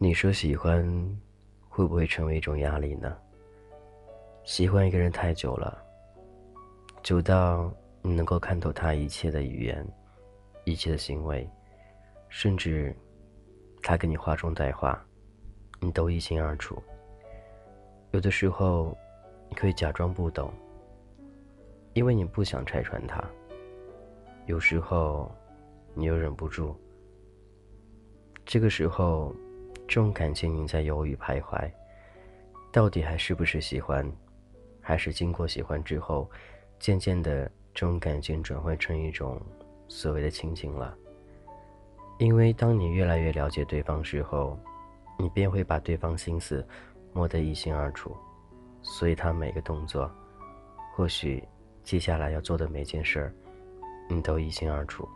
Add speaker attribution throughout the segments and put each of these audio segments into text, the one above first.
Speaker 1: 你说喜欢，会不会成为一种压力呢？喜欢一个人太久了，久到你能够看透他一切的语言，一切的行为，甚至他跟你话中带话，你都一清二楚。有的时候，你可以假装不懂，因为你不想拆穿他；有时候，你又忍不住。这个时候。这种感情你在犹豫徘徊，到底还是不是喜欢，还是经过喜欢之后，渐渐的这种感情转换成一种所谓的亲情了？因为当你越来越了解对方之后，你便会把对方心思摸得一清二楚，所以他每个动作，或许接下来要做的每件事儿，你都一清二楚。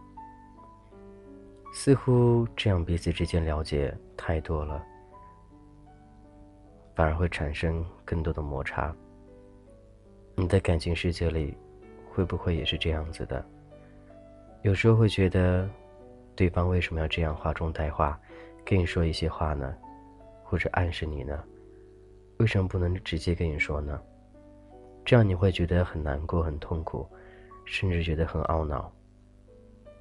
Speaker 1: 似乎这样彼此之间了解太多了，反而会产生更多的摩擦。你的感情世界里，会不会也是这样子的？有时候会觉得，对方为什么要这样话中带话，跟你说一些话呢？或者暗示你呢？为什么不能直接跟你说呢？这样你会觉得很难过、很痛苦，甚至觉得很懊恼。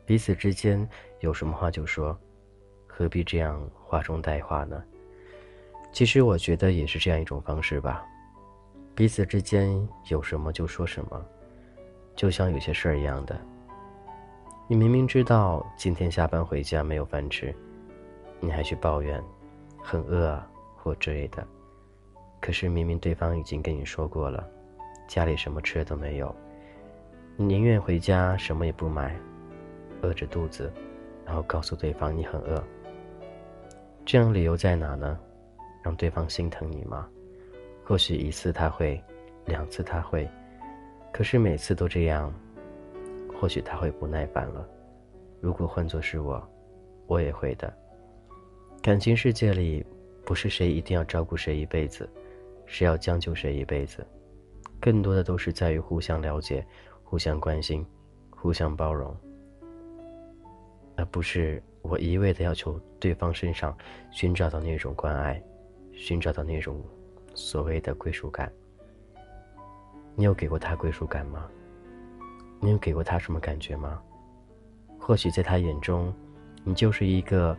Speaker 1: 彼此之间有什么话就说，何必这样话中带话呢？其实我觉得也是这样一种方式吧。彼此之间有什么就说什么，就像有些事儿一样的。你明明知道今天下班回家没有饭吃，你还去抱怨，很饿啊或之类的。可是明明对方已经跟你说过了，家里什么吃的都没有，你宁愿回家什么也不买。饿着肚子，然后告诉对方你很饿。这样理由在哪呢？让对方心疼你吗？或许一次他会，两次他会，可是每次都这样，或许他会不耐烦了。如果换作是我，我也会的。感情世界里，不是谁一定要照顾谁一辈子，谁要将就谁一辈子，更多的都是在于互相了解、互相关心、互相包容。而不是我一味的要求对方身上寻找到那种关爱，寻找到那种所谓的归属感。你有给过他归属感吗？你有给过他什么感觉吗？或许在他眼中，你就是一个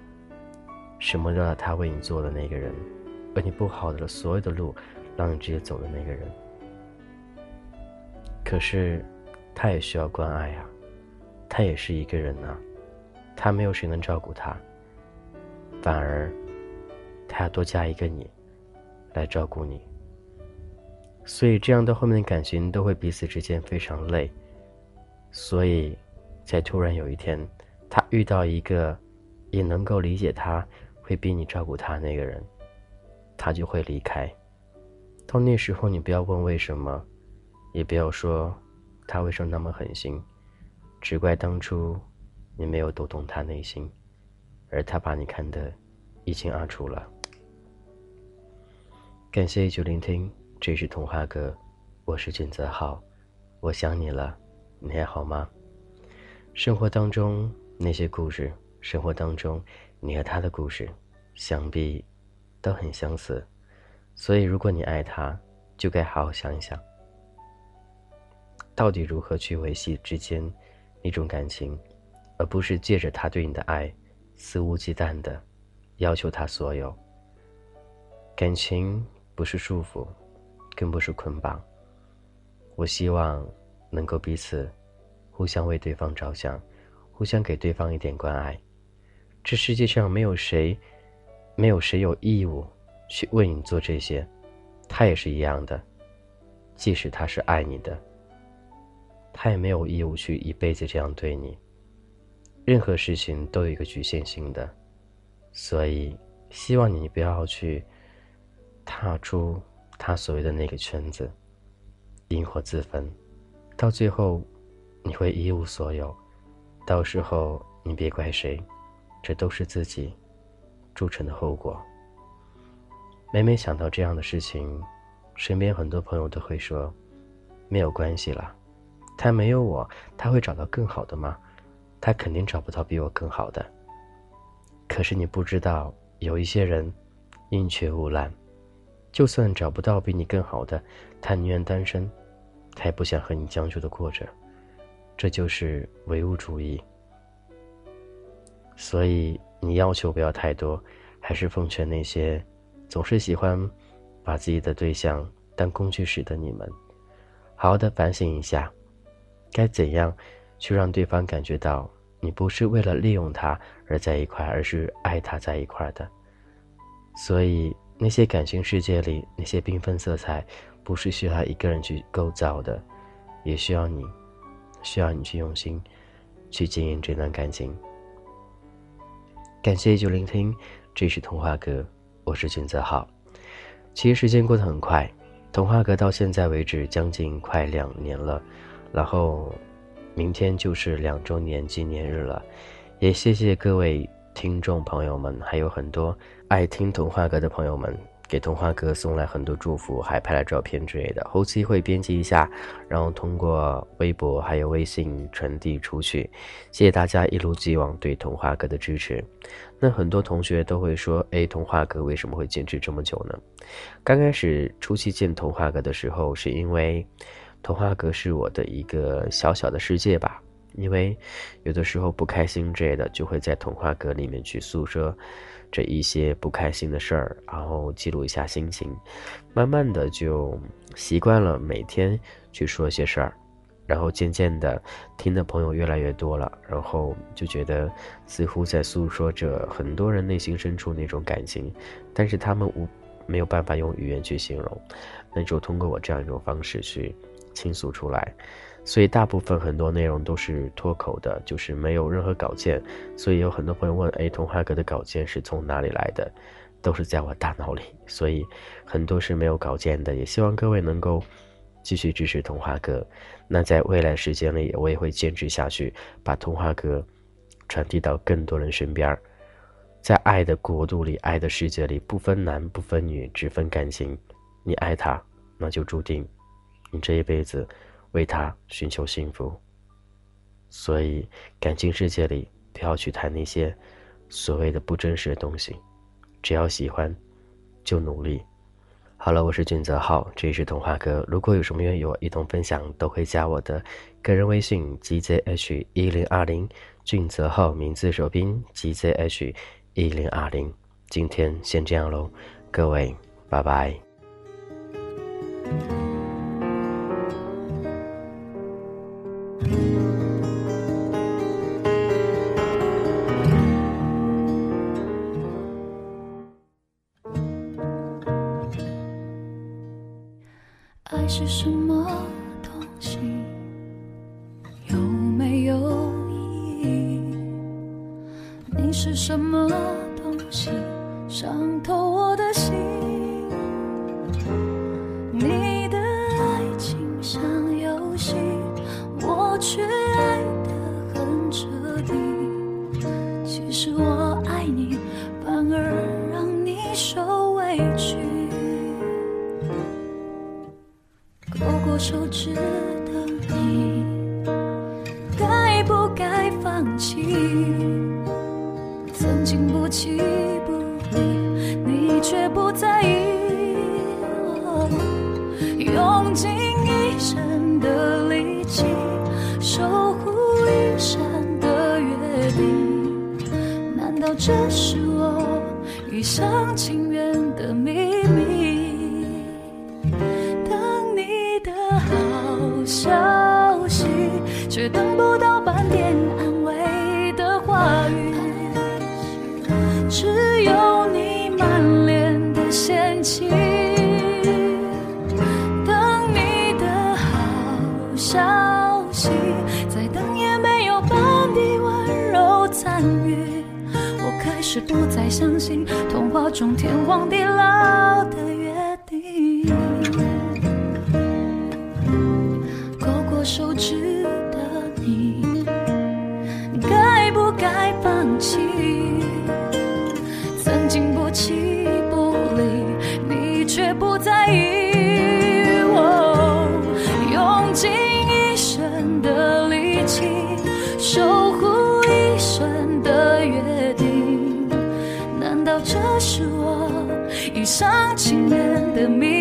Speaker 1: 什么都要他为你做的那个人，为你布好了所有的路，让你直接走的那个人。可是，他也需要关爱啊，他也是一个人啊。他没有谁能照顾他，反而他要多加一个你来照顾你，所以这样到后面的感情都会彼此之间非常累。所以，在突然有一天，他遇到一个也能够理解他，会比你照顾他那个人，他就会离开。到那时候，你不要问为什么，也不要说他为什么那么狠心，只怪当初。你没有读懂他内心，而他把你看得一清二楚了。感谢一旧聆听，这是童话哥，我是俊泽浩，我想你了，你还好吗？生活当中那些故事，生活当中你和他的故事，想必都很相似。所以，如果你爱他，就该好好想一想，到底如何去维系之间一种感情。而不是借着他对你的爱，肆无忌惮的要求他所有。感情不是束缚，更不是捆绑。我希望能够彼此互相为对方着想，互相给对方一点关爱。这世界上没有谁，没有谁有义务去为你做这些，他也是一样的。即使他是爱你的，他也没有义务去一辈子这样对你。任何事情都有一个局限性的，所以希望你不要去踏出他所谓的那个圈子，因祸自焚，到最后你会一无所有，到时候你别怪谁，这都是自己铸成的后果。每每想到这样的事情，身边很多朋友都会说，没有关系啦，他没有我，他会找到更好的吗？他肯定找不到比我更好的。可是你不知道，有一些人宁缺毋滥，就算找不到比你更好的，他宁愿单身，他也不想和你将就的过着。这就是唯物主义。所以你要求不要太多，还是奉劝那些总是喜欢把自己的对象当工具使的你们，好好的反省一下，该怎样去让对方感觉到你不是为了利用他而在一块，而是爱他在一块的。所以那些感情世界里那些缤纷色彩，不是需要一个人去构造的，也需要你，需要你去用心去经营这段感情。感谢依旧聆听，这是童话哥，我是君泽浩。其实时间过得很快，童话哥到现在为止将近快两年了，然后明天就是两周年纪念日了，也谢谢各位听众朋友们，还有很多爱听童话哥的朋友们。给童话哥送来很多祝福，还拍了照片之类的。后期会编辑一下，然后通过微博还有微信传递出去。谢谢大家一如既往对童话哥的支持。那很多同学都会说：“哎，童话哥为什么会坚持这么久呢？”刚开始初期见童话哥的时候，是因为童话哥是我的一个小小的世界吧。因为有的时候不开心之类的，就会在童话阁里面去诉说这一些不开心的事儿，然后记录一下心情，慢慢的就习惯了每天去说一些事儿，然后渐渐的听的朋友越来越多了，然后就觉得似乎在诉说着很多人内心深处那种感情，但是他们无没有办法用语言去形容，那就通过我这样一种方式去倾诉出来。所以大部分很多内容都是脱口的，就是没有任何稿件。所以有很多朋友问：“哎，童话哥的稿件是从哪里来的？”都是在我大脑里，所以很多是没有稿件的。也希望各位能够继续支持童话哥。那在未来时间里，我也会坚持下去，把童话哥传递到更多人身边。在爱的国度里，爱的世界里，不分男不分女，只分感情。你爱他，那就注定你这一辈子。为他寻求幸福，所以感情世界里不要去谈那些所谓的不真实的东西，只要喜欢，就努力。好了，我是俊泽浩，这里是童话哥。如果有什么愿意与我一同分享，都可以加我的个人微信 gzh 一零二零，俊泽浩名字首拼 gzh 一零二零。今天先这样喽，各位，拜拜。
Speaker 2: 爱是什么东西？有没有意义？你是什么东西？伤透我的心。你的爱情像游戏，我却爱得很彻底。其实我爱你，反而让你受委屈。我手指的你，该不该放弃？曾经不弃不离，你却不在意。用尽一生的力气，守护一生的约定，难道这是我一厢情愿的秘却等不到半点安慰的话语，只有你满脸的嫌弃。等你的好消息，再等也没有半滴温柔参与。我开始不再相信童话中天荒地老这是我一厢情愿的迷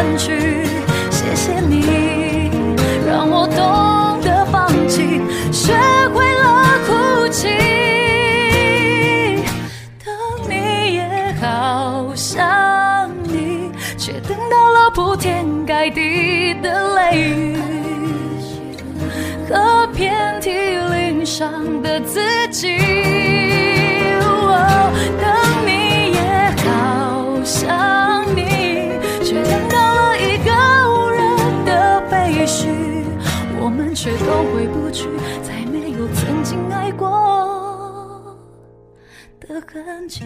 Speaker 2: 过去，谢谢你，让我懂得放弃，学会了哭泣。等你也好想你，却等到了铺天盖地的泪雨和遍体鳞伤的自己。的痕迹。